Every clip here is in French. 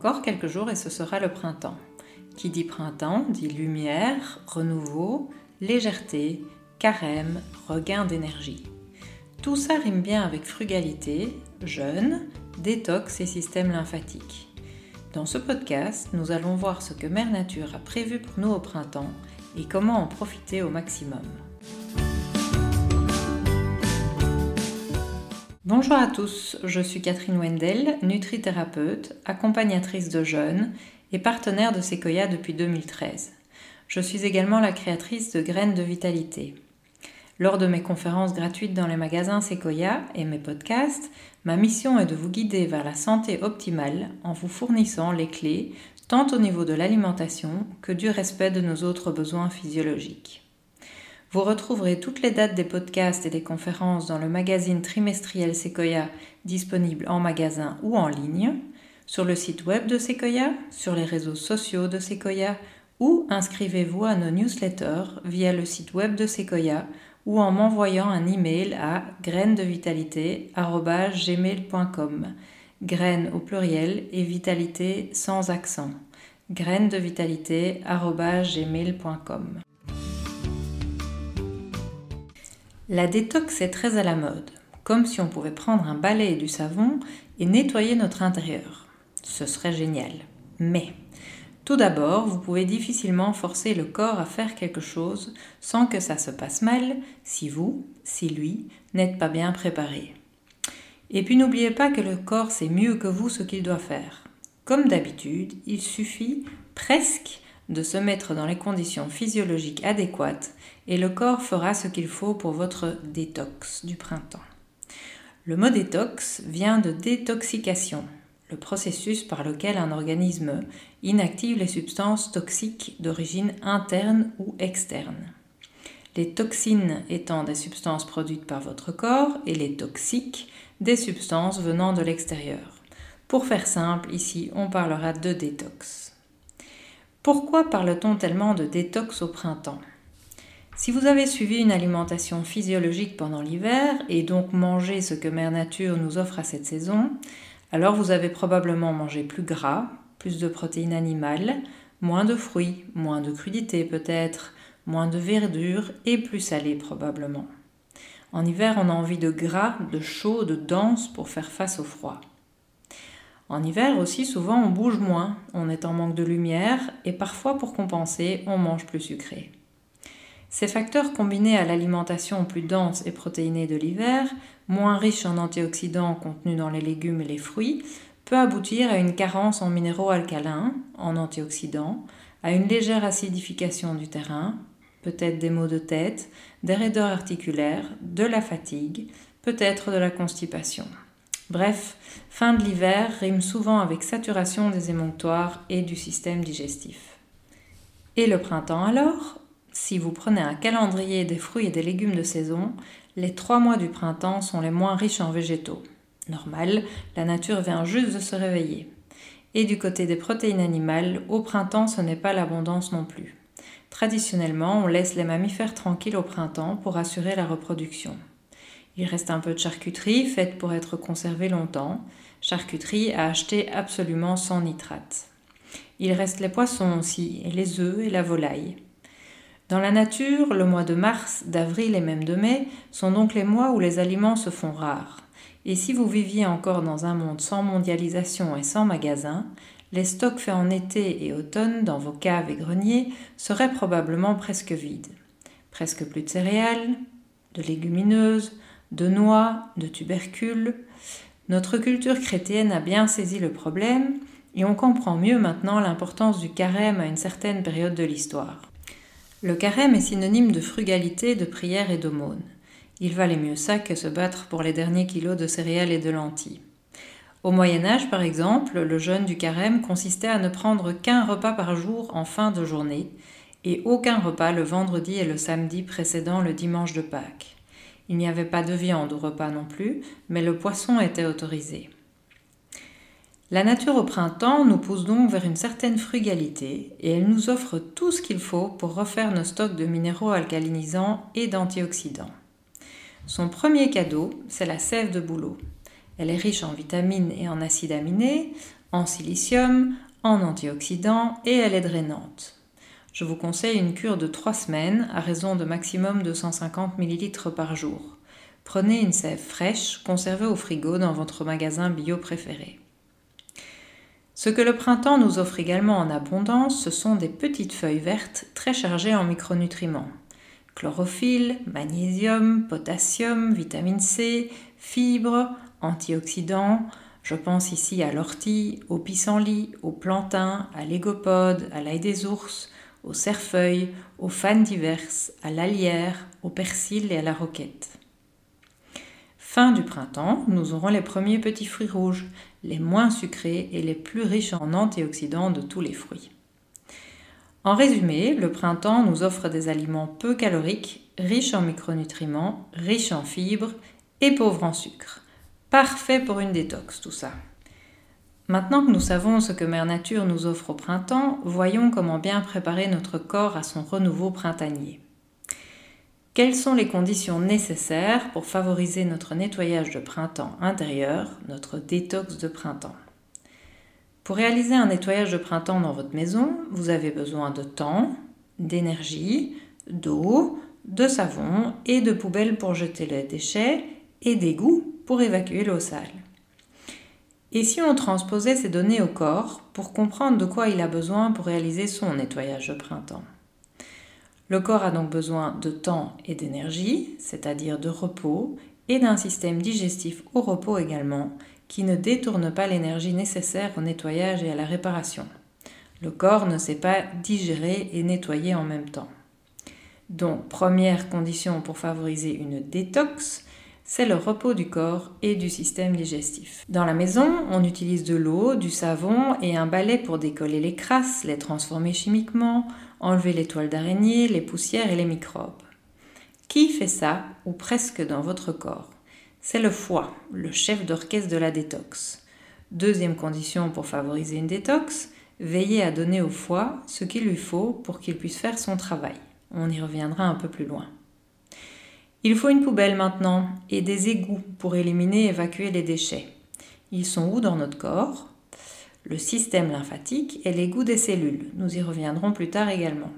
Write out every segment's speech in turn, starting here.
Encore quelques jours et ce sera le printemps. Qui dit printemps dit lumière, renouveau, légèreté, carême, regain d'énergie. Tout ça rime bien avec frugalité, jeûne, détox et système lymphatique. Dans ce podcast, nous allons voir ce que Mère Nature a prévu pour nous au printemps et comment en profiter au maximum. Bonjour à tous, je suis Catherine Wendel, nutrithérapeute, accompagnatrice de jeunes et partenaire de Sequoia depuis 2013. Je suis également la créatrice de Graines de Vitalité. Lors de mes conférences gratuites dans les magasins Sequoia et mes podcasts, ma mission est de vous guider vers la santé optimale en vous fournissant les clés tant au niveau de l'alimentation que du respect de nos autres besoins physiologiques. Vous retrouverez toutes les dates des podcasts et des conférences dans le magazine trimestriel Sequoia disponible en magasin ou en ligne, sur le site web de Sequoia, sur les réseaux sociaux de Sequoia ou inscrivez-vous à nos newsletters via le site web de Sequoia ou en m'envoyant un email à grainesdevitalité.gmail.com Graines au pluriel et vitalité sans accent. grainesdevitalité.gmail.com La détox est très à la mode, comme si on pouvait prendre un balai et du savon et nettoyer notre intérieur. Ce serait génial. Mais, tout d'abord, vous pouvez difficilement forcer le corps à faire quelque chose sans que ça se passe mal si vous, si lui, n'êtes pas bien préparé. Et puis n'oubliez pas que le corps sait mieux que vous ce qu'il doit faire. Comme d'habitude, il suffit presque de se mettre dans les conditions physiologiques adéquates et le corps fera ce qu'il faut pour votre détox du printemps. Le mot détox vient de détoxication, le processus par lequel un organisme inactive les substances toxiques d'origine interne ou externe. Les toxines étant des substances produites par votre corps et les toxiques des substances venant de l'extérieur. Pour faire simple, ici on parlera de détox. Pourquoi parle-t-on tellement de détox au printemps? Si vous avez suivi une alimentation physiologique pendant l'hiver et donc mangé ce que Mère Nature nous offre à cette saison, alors vous avez probablement mangé plus gras, plus de protéines animales, moins de fruits, moins de crudités peut-être, moins de verdure et plus salé probablement. En hiver, on a envie de gras, de chaud, de dense pour faire face au froid. En hiver aussi, souvent, on bouge moins, on est en manque de lumière et parfois pour compenser, on mange plus sucré. Ces facteurs combinés à l'alimentation plus dense et protéinée de l'hiver, moins riche en antioxydants contenus dans les légumes et les fruits, peut aboutir à une carence en minéraux alcalins, en antioxydants, à une légère acidification du terrain, peut-être des maux de tête, des raideurs articulaires, de la fatigue, peut-être de la constipation. Bref, fin de l'hiver rime souvent avec saturation des émonctoires et du système digestif. Et le printemps alors? Si vous prenez un calendrier des fruits et des légumes de saison, les trois mois du printemps sont les moins riches en végétaux. Normal, la nature vient juste de se réveiller. Et du côté des protéines animales, au printemps ce n'est pas l'abondance non plus. Traditionnellement, on laisse les mammifères tranquilles au printemps pour assurer la reproduction. Il reste un peu de charcuterie faite pour être conservée longtemps, charcuterie à acheter absolument sans nitrate. Il reste les poissons aussi, et les œufs et la volaille. Dans la nature, le mois de mars, d'avril et même de mai sont donc les mois où les aliments se font rares. Et si vous viviez encore dans un monde sans mondialisation et sans magasins, les stocks faits en été et automne dans vos caves et greniers seraient probablement presque vides. Presque plus de céréales, de légumineuses, de noix, de tubercules. Notre culture chrétienne a bien saisi le problème et on comprend mieux maintenant l'importance du carême à une certaine période de l'histoire. Le carême est synonyme de frugalité, de prière et d'aumône. Il valait mieux ça que se battre pour les derniers kilos de céréales et de lentilles. Au Moyen Âge, par exemple, le jeûne du carême consistait à ne prendre qu'un repas par jour en fin de journée, et aucun repas le vendredi et le samedi précédant le dimanche de Pâques. Il n'y avait pas de viande au repas non plus, mais le poisson était autorisé. La nature au printemps nous pousse donc vers une certaine frugalité et elle nous offre tout ce qu'il faut pour refaire nos stocks de minéraux alcalinisants et d'antioxydants. Son premier cadeau, c'est la sève de bouleau. Elle est riche en vitamines et en acides aminés, en silicium, en antioxydants et elle est drainante. Je vous conseille une cure de 3 semaines à raison de maximum 250 ml par jour. Prenez une sève fraîche, conservée au frigo dans votre magasin bio préféré. Ce que le printemps nous offre également en abondance, ce sont des petites feuilles vertes très chargées en micronutriments. Chlorophylle, magnésium, potassium, vitamine C, fibres, antioxydants. Je pense ici à l'ortie, au pissenlit, au plantain, à l'égopode, à l'ail des ours, au cerfeuil, aux fans diverses, à l'alière, au persil et à la roquette. Fin du printemps, nous aurons les premiers petits fruits rouges, les moins sucrés et les plus riches en antioxydants de tous les fruits. En résumé, le printemps nous offre des aliments peu caloriques, riches en micronutriments, riches en fibres et pauvres en sucre. Parfait pour une détox tout ça. Maintenant que nous savons ce que Mère Nature nous offre au printemps, voyons comment bien préparer notre corps à son renouveau printanier. Quelles sont les conditions nécessaires pour favoriser notre nettoyage de printemps intérieur, notre détox de printemps? Pour réaliser un nettoyage de printemps dans votre maison, vous avez besoin de temps, d'énergie, d'eau, de savon et de poubelles pour jeter les déchets et d'égouts pour évacuer l'eau sale. Et si on transposait ces données au corps pour comprendre de quoi il a besoin pour réaliser son nettoyage de printemps? Le corps a donc besoin de temps et d'énergie, c'est-à-dire de repos, et d'un système digestif au repos également, qui ne détourne pas l'énergie nécessaire au nettoyage et à la réparation. Le corps ne sait pas digérer et nettoyer en même temps. Donc, première condition pour favoriser une détox, c'est le repos du corps et du système digestif. Dans la maison, on utilise de l'eau, du savon et un balai pour décoller les crasses, les transformer chimiquement, enlever les toiles d'araignée, les poussières et les microbes. Qui fait ça, ou presque dans votre corps? C'est le foie, le chef d'orchestre de la détox. Deuxième condition pour favoriser une détox, veillez à donner au foie ce qu'il lui faut pour qu'il puisse faire son travail. On y reviendra un peu plus loin. Il faut une poubelle maintenant et des égouts pour éliminer et évacuer les déchets. Ils sont où dans notre corps? Le système lymphatique et l'égout des cellules. Nous y reviendrons plus tard également.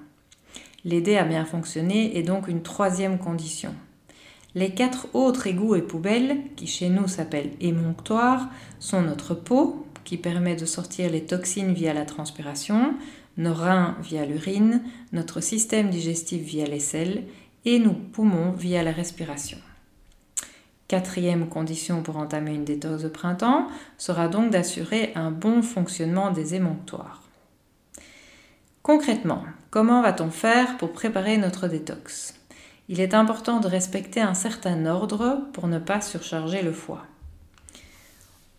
L'aider à bien fonctionner est donc une troisième condition. Les quatre autres égouts et poubelles, qui chez nous s'appellent émonctoires, sont notre peau, qui permet de sortir les toxines via la transpiration, nos reins via l'urine, notre système digestif via les selles et nos poumons via la respiration. Quatrième condition pour entamer une détox de printemps sera donc d'assurer un bon fonctionnement des émonctoires. Concrètement, comment va-t-on faire pour préparer notre détox? Il est important de respecter un certain ordre pour ne pas surcharger le foie.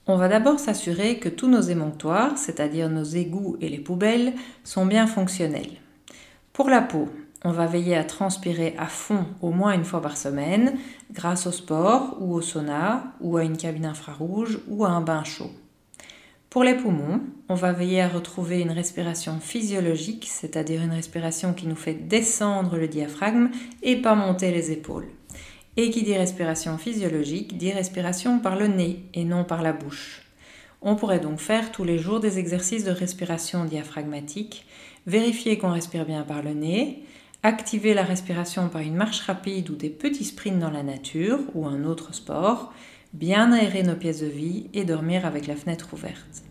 On va d'abord s'assurer que tous nos émonctoires, c'est-à-dire nos égouts et les poubelles, sont bien fonctionnels. Pour la peau, on va veiller à transpirer à fond au moins une fois par semaine grâce au sport ou au sauna ou à une cabine infrarouge ou à un bain chaud. Pour les poumons, on va veiller à retrouver une respiration physiologique, c'est-à-dire une respiration qui nous fait descendre le diaphragme et pas monter les épaules. Et qui dit respiration physiologique dit respiration par le nez et non par la bouche. On pourrait donc faire tous les jours des exercices de respiration diaphragmatique, vérifier qu'on respire bien par le nez, activer la respiration par une marche rapide ou des petits sprints dans la nature ou un autre sport, bien aérer nos pièces de vie et dormir avec la fenêtre ouverte.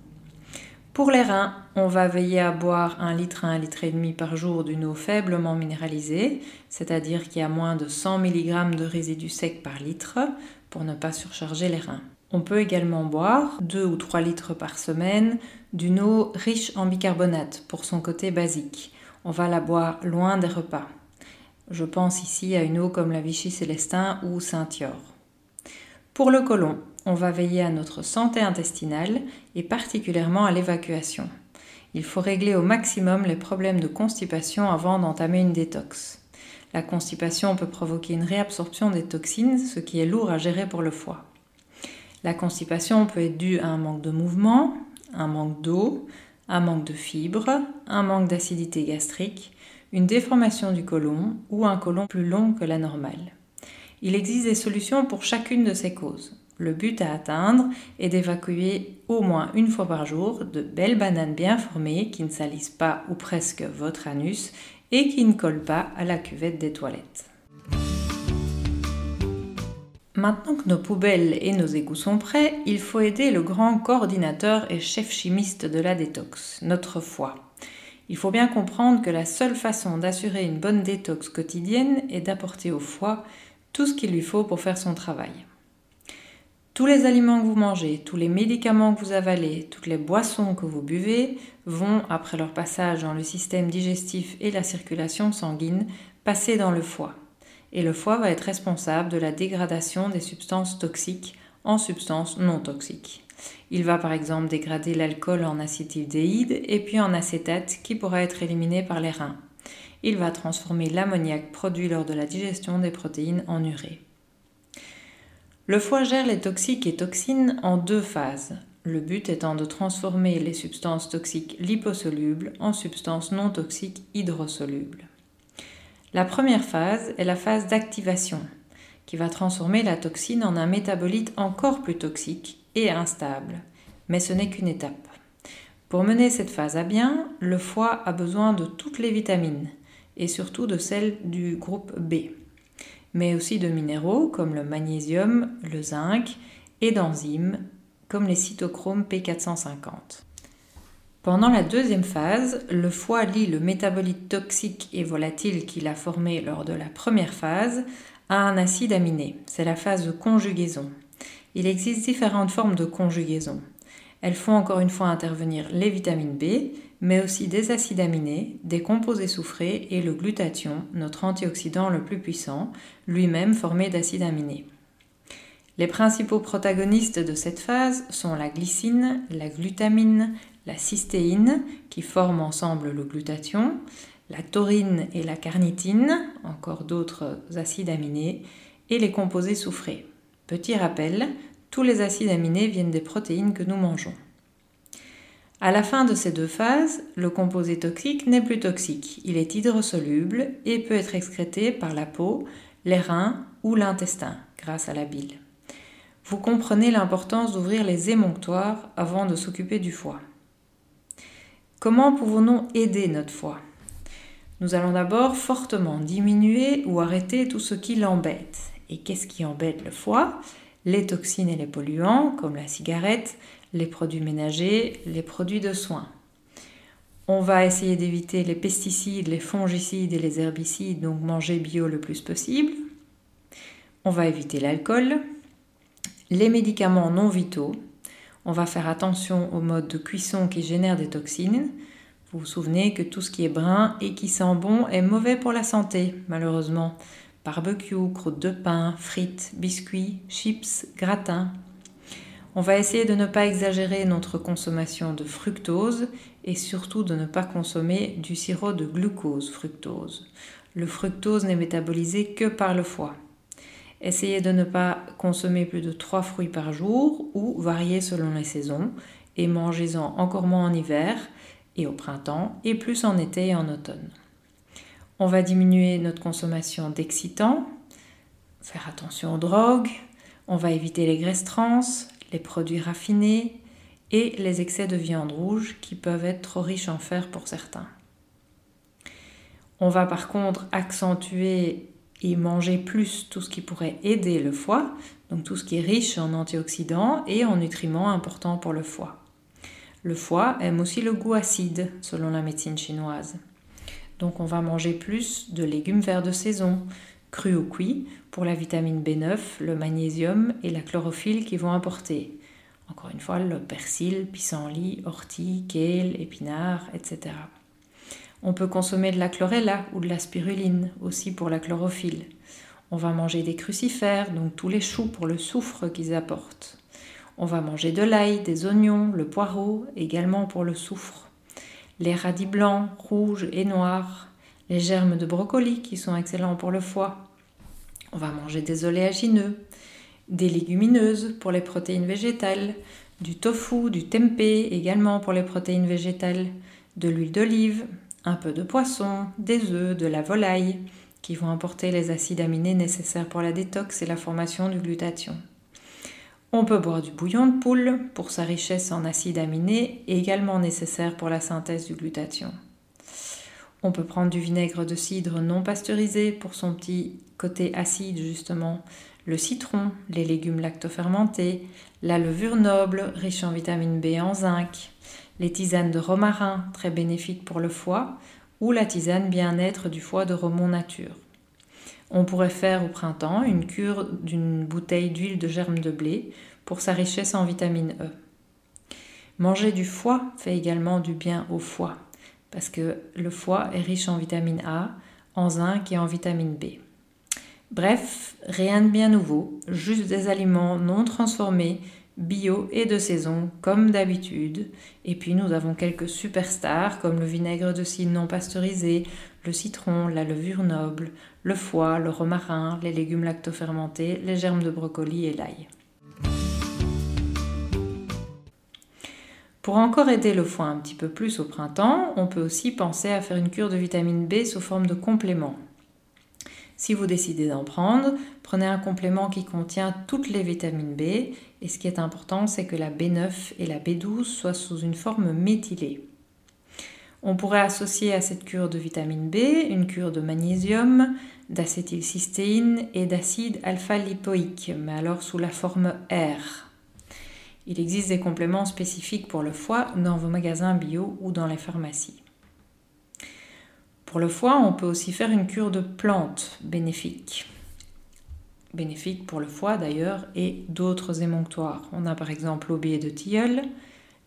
Pour les reins, on va veiller à boire un litre à un litre et demi par jour d'une eau faiblement minéralisée, c'est-à-dire qui a moins de 100 mg de résidus secs par litre pour ne pas surcharger les reins. On peut également boire 2 ou 3 litres par semaine d'une eau riche en bicarbonate pour son côté basique on va la boire loin des repas. Je pense ici à une eau comme la Vichy Célestin ou Saint-Yor. Pour le côlon, on va veiller à notre santé intestinale et particulièrement à l'évacuation. Il faut régler au maximum les problèmes de constipation avant d'entamer une détox. La constipation peut provoquer une réabsorption des toxines, ce qui est lourd à gérer pour le foie. La constipation peut être due à un manque de mouvement, un manque d'eau, un manque de fibres, un manque d'acidité gastrique, une déformation du côlon ou un côlon plus long que la normale. Il existe des solutions pour chacune de ces causes. Le but à atteindre est d'évacuer au moins une fois par jour de belles bananes bien formées qui ne salissent pas ou presque votre anus et qui ne collent pas à la cuvette des toilettes. Maintenant que nos poubelles et nos égouts sont prêts, il faut aider le grand coordinateur et chef chimiste de la détox, notre foie. Il faut bien comprendre que la seule façon d'assurer une bonne détox quotidienne est d'apporter au foie tout ce qu'il lui faut pour faire son travail. Tous les aliments que vous mangez, tous les médicaments que vous avalez, toutes les boissons que vous buvez vont, après leur passage dans le système digestif et la circulation sanguine, passer dans le foie et le foie va être responsable de la dégradation des substances toxiques en substances non toxiques. Il va par exemple dégrader l'alcool en acétaldéhyde et puis en acétate qui pourra être éliminé par les reins. Il va transformer l'ammoniac produit lors de la digestion des protéines en urée. Le foie gère les toxiques et toxines en deux phases, le but étant de transformer les substances toxiques liposolubles en substances non toxiques hydrosolubles. La première phase est la phase d'activation, qui va transformer la toxine en un métabolite encore plus toxique et instable. Mais ce n'est qu'une étape. Pour mener cette phase à bien, le foie a besoin de toutes les vitamines, et surtout de celles du groupe B, mais aussi de minéraux comme le magnésium, le zinc, et d'enzymes comme les cytochromes P450. Pendant la deuxième phase, le foie lie le métabolite toxique et volatile qu'il a formé lors de la première phase à un acide aminé. C'est la phase de conjugaison. Il existe différentes formes de conjugaison. Elles font encore une fois intervenir les vitamines B, mais aussi des acides aminés, des composés soufrés et le glutathion, notre antioxydant le plus puissant, lui-même formé d'acides aminés. Les principaux protagonistes de cette phase sont la glycine, la glutamine, la cystéine, qui forment ensemble le glutathion, la taurine et la carnitine, encore d'autres acides aminés, et les composés soufrés. Petit rappel, tous les acides aminés viennent des protéines que nous mangeons. À la fin de ces deux phases, le composé toxique n'est plus toxique. Il est hydrosoluble et peut être excrété par la peau, les reins ou l'intestin grâce à la bile. Vous comprenez l'importance d'ouvrir les émonctoires avant de s'occuper du foie. Comment pouvons-nous aider notre foie Nous allons d'abord fortement diminuer ou arrêter tout ce qui l'embête. Et qu'est-ce qui embête le foie Les toxines et les polluants, comme la cigarette, les produits ménagers, les produits de soins. On va essayer d'éviter les pesticides, les fongicides et les herbicides, donc manger bio le plus possible. On va éviter l'alcool, les médicaments non vitaux, on va faire attention au mode de cuisson qui génère des toxines. Vous vous souvenez que tout ce qui est brun et qui sent bon est mauvais pour la santé, malheureusement. Barbecue, croûte de pain, frites, biscuits, chips, gratins. On va essayer de ne pas exagérer notre consommation de fructose et surtout de ne pas consommer du sirop de glucose fructose. Le fructose n'est métabolisé que par le foie. Essayez de ne pas consommer plus de 3 fruits par jour ou varier selon les saisons et mangez-en encore moins en hiver et au printemps et plus en été et en automne. On va diminuer notre consommation d'excitants, faire attention aux drogues, on va éviter les graisses trans, les produits raffinés et les excès de viande rouge qui peuvent être trop riches en fer pour certains. On va par contre accentuer et manger plus tout ce qui pourrait aider le foie, donc tout ce qui est riche en antioxydants et en nutriments importants pour le foie. Le foie aime aussi le goût acide, selon la médecine chinoise. Donc on va manger plus de légumes verts de saison, crus ou cuits, pour la vitamine B9, le magnésium et la chlorophylle qui vont apporter. Encore une fois, le persil, pissenlit, ortie, kale, épinards, etc. On peut consommer de la chlorella ou de la spiruline aussi pour la chlorophylle. On va manger des crucifères, donc tous les choux pour le soufre qu'ils apportent. On va manger de l'ail, des oignons, le poireau, également pour le soufre. Les radis blancs, rouges et noirs. Les germes de brocoli qui sont excellents pour le foie. On va manger des oléagineux, des légumineuses pour les protéines végétales, du tofu, du tempeh également pour les protéines végétales, de l'huile d'olive, un peu de poisson, des œufs, de la volaille, qui vont apporter les acides aminés nécessaires pour la détox et la formation du glutathion. On peut boire du bouillon de poule pour sa richesse en acides aminés, également nécessaire pour la synthèse du glutathion. On peut prendre du vinaigre de cidre non pasteurisé pour son petit côté acide justement, le citron, les légumes lactofermentés, la levure noble riche en vitamine B et en zinc, les tisanes de romarin très bénéfiques pour le foie ou la tisane bien-être du foie de Romont Nature. On pourrait faire au printemps une cure d'une bouteille d'huile de germe de blé pour sa richesse en vitamine E. Manger du foie fait également du bien au foie parce que le foie est riche en vitamine A, en zinc et en vitamine B. Bref, rien de bien nouveau, juste des aliments non transformés, bio et de saison, comme d'habitude. Et puis nous avons quelques superstars comme le vinaigre de cidre non pasteurisé, le citron, la levure noble, le foie, le romarin, les légumes lactofermentés, les germes de brocoli et l'ail. Pour encore aider le foie un petit peu plus au printemps, on peut aussi penser à faire une cure de vitamine B sous forme de complément. Si vous décidez d'en prendre, prenez un complément qui contient toutes les vitamines B et ce qui est important, c'est que la B9 et la B12 soient sous une forme méthylée. On pourrait associer à cette cure de vitamine B une cure de magnésium, d'acétylcystéine et d'acide alpha-lipoïque, mais alors sous la forme R. Il existe des compléments spécifiques pour le foie dans vos magasins bio ou dans les pharmacies. Pour le foie, on peut aussi faire une cure de plantes bénéfiques. Bénéfiques pour le foie d'ailleurs et d'autres émonctoires. On a par exemple l'aubier de tilleul,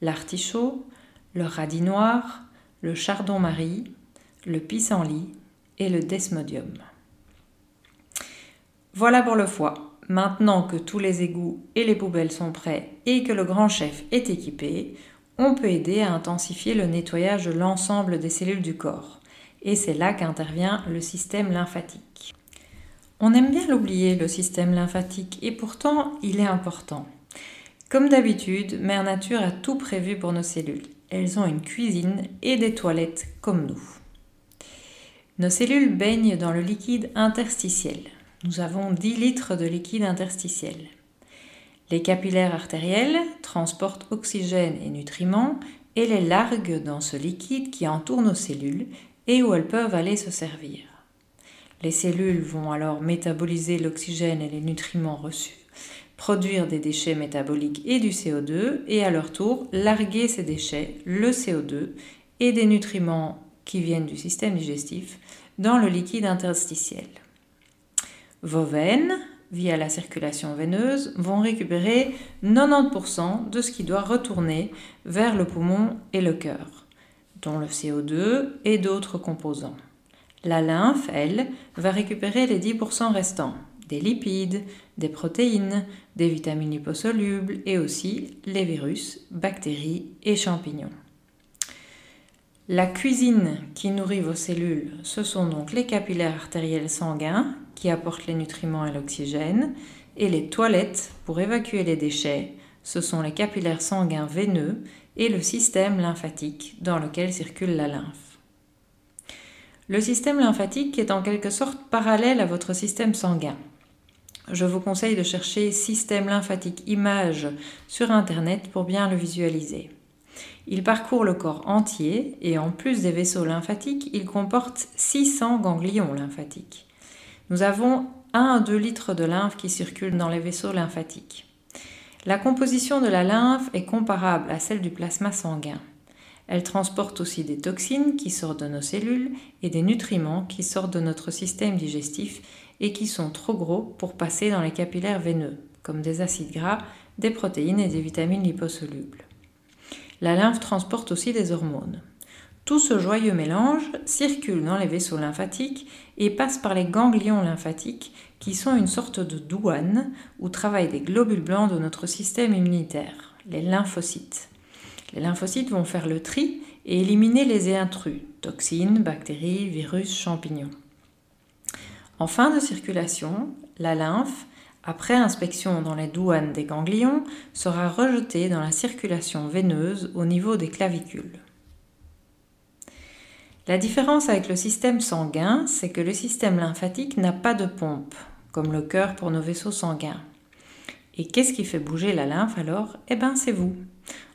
l'artichaut, le radis noir, le chardon-marie, le pissenlit et le desmodium. Voilà pour le foie. Maintenant que tous les égouts et les poubelles sont prêts et que le grand chef est équipé, on peut aider à intensifier le nettoyage de l'ensemble des cellules du corps. Et c'est là qu'intervient le système lymphatique. On aime bien l'oublier, le système lymphatique, et pourtant il est important. Comme d'habitude, Mère Nature a tout prévu pour nos cellules. Elles ont une cuisine et des toilettes comme nous. Nos cellules baignent dans le liquide interstitiel nous avons 10 litres de liquide interstitiel. Les capillaires artériels transportent oxygène et nutriments et les larguent dans ce liquide qui entoure nos cellules et où elles peuvent aller se servir. Les cellules vont alors métaboliser l'oxygène et les nutriments reçus, produire des déchets métaboliques et du CO2 et à leur tour larguer ces déchets, le CO2 et des nutriments qui viennent du système digestif dans le liquide interstitiel. Vos veines, via la circulation veineuse, vont récupérer 90% de ce qui doit retourner vers le poumon et le cœur, dont le CO2 et d'autres composants. La lymphe, elle, va récupérer les 10% restants, des lipides, des protéines, des vitamines liposolubles et aussi les virus, bactéries et champignons. La cuisine qui nourrit vos cellules, ce sont donc les capillaires artériels sanguins qui apportent les nutriments et l'oxygène, et les toilettes pour évacuer les déchets, ce sont les capillaires sanguins veineux et le système lymphatique dans lequel circule la lymphe. Le système lymphatique est en quelque sorte parallèle à votre système sanguin. Je vous conseille de chercher système lymphatique image sur Internet pour bien le visualiser. Il parcourt le corps entier et en plus des vaisseaux lymphatiques, il comporte 600 ganglions lymphatiques. Nous avons 1 à 2 litres de lymphe qui circulent dans les vaisseaux lymphatiques. La composition de la lymphe est comparable à celle du plasma sanguin. Elle transporte aussi des toxines qui sortent de nos cellules et des nutriments qui sortent de notre système digestif et qui sont trop gros pour passer dans les capillaires veineux, comme des acides gras, des protéines et des vitamines liposolubles. La lymphe transporte aussi des hormones. Tout ce joyeux mélange circule dans les vaisseaux lymphatiques et passe par les ganglions lymphatiques qui sont une sorte de douane où travaillent des globules blancs de notre système immunitaire, les lymphocytes. Les lymphocytes vont faire le tri et éliminer les intrus, toxines, bactéries, virus, champignons. En fin de circulation, la lymphe, après inspection dans les douanes des ganglions, sera rejetée dans la circulation veineuse au niveau des clavicules. La différence avec le système sanguin, c'est que le système lymphatique n'a pas de pompe, comme le cœur pour nos vaisseaux sanguins. Et qu'est-ce qui fait bouger la lymphe alors? Eh bien, c'est vous.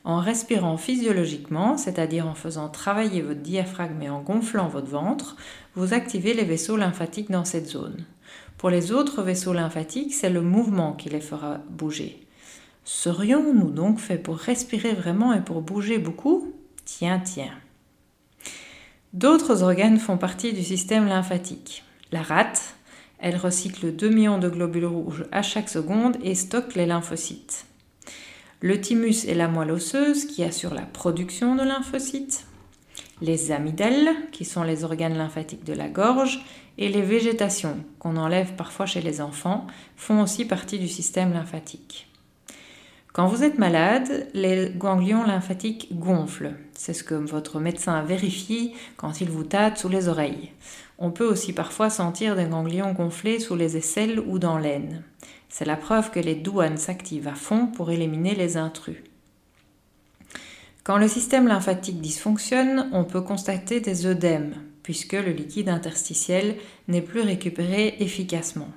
En respirant physiologiquement, c'est-à-dire en faisant travailler votre diaphragme et en gonflant votre ventre, vous activez les vaisseaux lymphatiques dans cette zone. Pour les autres vaisseaux lymphatiques, c'est le mouvement qui les fera bouger. Serions-nous donc faits pour respirer vraiment et pour bouger beaucoup? Tiens, tiens. D'autres organes font partie du système lymphatique. La rate, elle recycle 2 millions de globules rouges à chaque seconde et stocke les lymphocytes. Le thymus est la moelle osseuse qui assure la production de lymphocytes. Les amygdales, qui sont les organes lymphatiques de la gorge, et les végétations, qu'on enlève parfois chez les enfants, font aussi partie du système lymphatique. Quand vous êtes malade, les ganglions lymphatiques gonflent. C'est ce que votre médecin vérifie quand il vous tâte sous les oreilles. On peut aussi parfois sentir des ganglions gonflés sous les aisselles ou dans l'aine. C'est la preuve que les douanes s'activent à fond pour éliminer les intrus. Quand le système lymphatique dysfonctionne, on peut constater des œdèmes, puisque le liquide interstitiel n'est plus récupéré efficacement.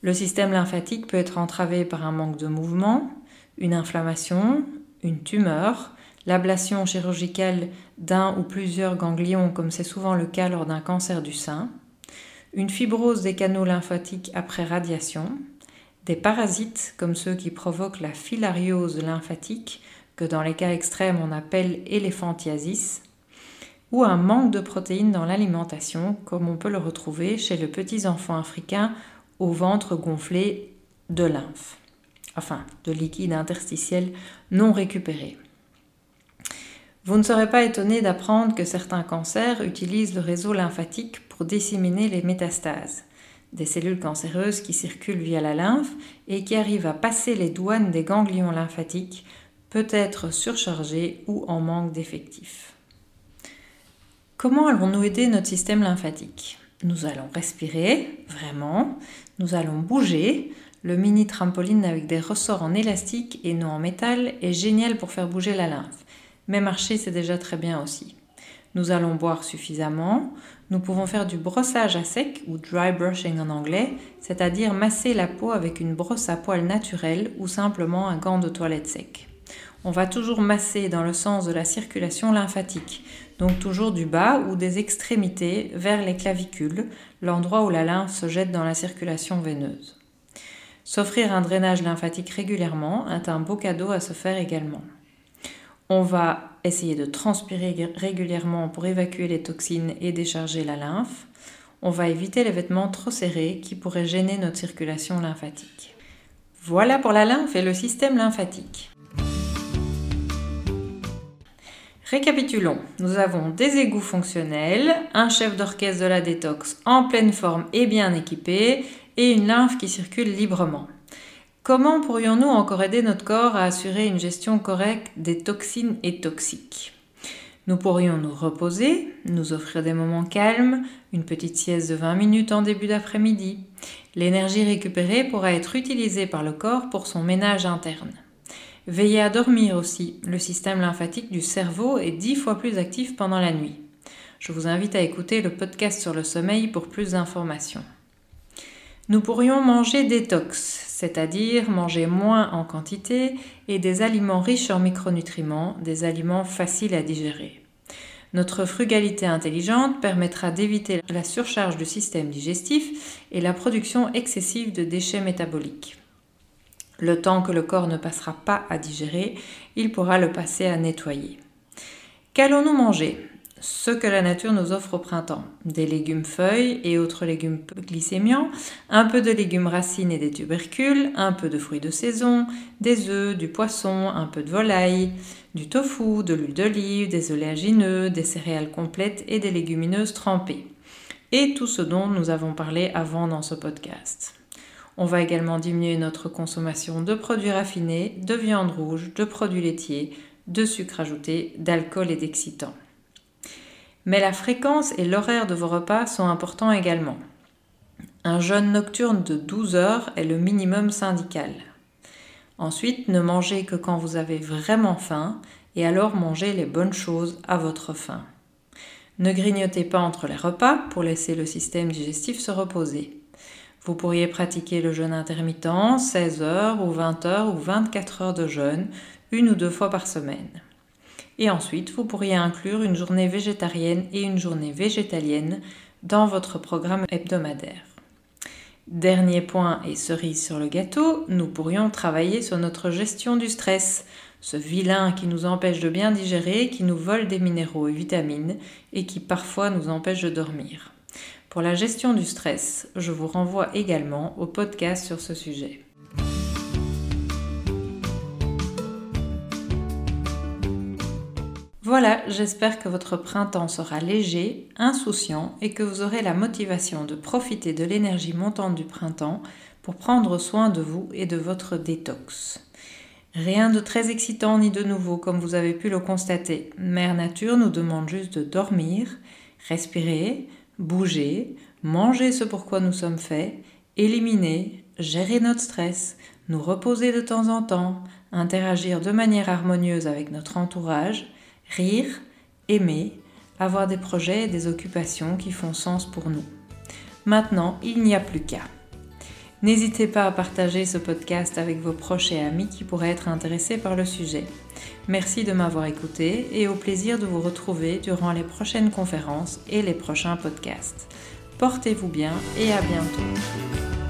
Le système lymphatique peut être entravé par un manque de mouvement, une inflammation, une tumeur, l'ablation chirurgicale d'un ou plusieurs ganglions comme c'est souvent le cas lors d'un cancer du sein, une fibrose des canaux lymphatiques après radiation, des parasites comme ceux qui provoquent la filariose lymphatique, que dans les cas extrêmes on appelle éléphantiasis, ou un manque de protéines dans l'alimentation, comme on peut le retrouver chez les petits enfants africains au ventre gonflé de lymphe, enfin de liquide interstitiel non récupéré. Vous ne serez pas étonné d'apprendre que certains cancers utilisent le réseau lymphatique pour disséminer les métastases, des cellules cancéreuses qui circulent via la lymphe et qui arrivent à passer les douanes des ganglions lymphatiques, peut-être surchargés ou en manque d'effectifs. Comment allons-nous aider notre système lymphatique? Nous allons respirer, vraiment, nous allons bouger. Le mini trampoline avec des ressorts en élastique et non en métal est génial pour faire bouger la lymphe. Mais marcher, c'est déjà très bien aussi. Nous allons boire suffisamment. Nous pouvons faire du brossage à sec ou dry brushing en anglais, c'est-à-dire masser la peau avec une brosse à poils naturelle ou simplement un gant de toilette sec. On va toujours masser dans le sens de la circulation lymphatique, donc toujours du bas ou des extrémités vers les clavicules, l'endroit où la lymphe se jette dans la circulation veineuse. S'offrir un drainage lymphatique régulièrement est un beau cadeau à se faire également. On va essayer de transpirer régulièrement pour évacuer les toxines et décharger la lymphe. On va éviter les vêtements trop serrés qui pourraient gêner notre circulation lymphatique. Voilà pour la lymphe et le système lymphatique. Récapitulons, nous avons des égouts fonctionnels, un chef d'orchestre de la détox en pleine forme et bien équipé, et une lymphe qui circule librement. Comment pourrions-nous encore aider notre corps à assurer une gestion correcte des toxines et toxiques? Nous pourrions nous reposer, nous offrir des moments calmes, une petite sieste de 20 minutes en début d'après-midi. L'énergie récupérée pourra être utilisée par le corps pour son ménage interne. Veillez à dormir aussi. Le système lymphatique du cerveau est dix fois plus actif pendant la nuit. Je vous invite à écouter le podcast sur le sommeil pour plus d'informations. Nous pourrions manger détox, c'est-à-dire manger moins en quantité et des aliments riches en micronutriments, des aliments faciles à digérer. Notre frugalité intelligente permettra d'éviter la surcharge du système digestif et la production excessive de déchets métaboliques. Le temps que le corps ne passera pas à digérer, il pourra le passer à nettoyer. Qu'allons-nous manger? Ce que la nature nous offre au printemps. Des légumes feuilles et autres légumes glycémiants, un peu de légumes racines et des tubercules, un peu de fruits de saison, des œufs, du poisson, un peu de volaille, du tofu, de l'huile d'olive, des oléagineux, des céréales complètes et des légumineuses trempées. Et tout ce dont nous avons parlé avant dans ce podcast. On va également diminuer notre consommation de produits raffinés, de viande rouge, de produits laitiers, de sucre ajouté, d'alcool et d'excitants. Mais la fréquence et l'horaire de vos repas sont importants également. Un jeûne nocturne de 12 heures est le minimum syndical. Ensuite, ne mangez que quand vous avez vraiment faim et alors mangez les bonnes choses à votre faim. Ne grignotez pas entre les repas pour laisser le système digestif se reposer. Vous pourriez pratiquer le jeûne intermittent, 16 heures ou 20 heures ou 24 heures de jeûne, une ou deux fois par semaine. Et ensuite, vous pourriez inclure une journée végétarienne et une journée végétalienne dans votre programme hebdomadaire. Dernier point et cerise sur le gâteau, nous pourrions travailler sur notre gestion du stress, ce vilain qui nous empêche de bien digérer, qui nous vole des minéraux et vitamines et qui parfois nous empêche de dormir. Pour la gestion du stress, je vous renvoie également au podcast sur ce sujet. Voilà, j'espère que votre printemps sera léger, insouciant et que vous aurez la motivation de profiter de l'énergie montante du printemps pour prendre soin de vous et de votre détox. Rien de très excitant ni de nouveau comme vous avez pu le constater. Mère Nature nous demande juste de dormir, respirer, bouger, manger ce pour quoi nous sommes faits, éliminer, gérer notre stress, nous reposer de temps en temps, interagir de manière harmonieuse avec notre entourage, rire, aimer, avoir des projets et des occupations qui font sens pour nous. Maintenant, il n'y a plus qu'à. N'hésitez pas à partager ce podcast avec vos proches et amis qui pourraient être intéressés par le sujet. Merci de m'avoir écouté et au plaisir de vous retrouver durant les prochaines conférences et les prochains podcasts. Portez-vous bien et à bientôt.